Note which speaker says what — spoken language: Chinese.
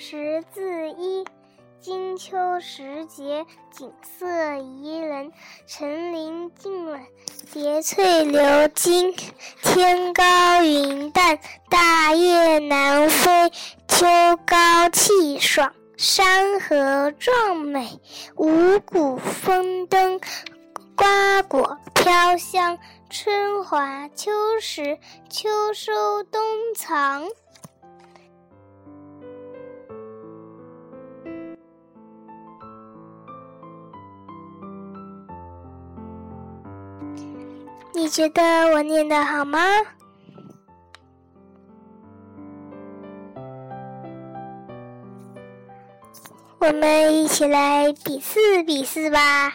Speaker 1: 识字一。金秋时节，景色宜人。层林尽染，叠翠流金。天高云淡，大雁南飞。秋高气爽，山河壮美。五谷丰登，瓜果飘香。春华秋实，秋收冬藏。你觉得我念的好吗？我们一起来比试比试吧。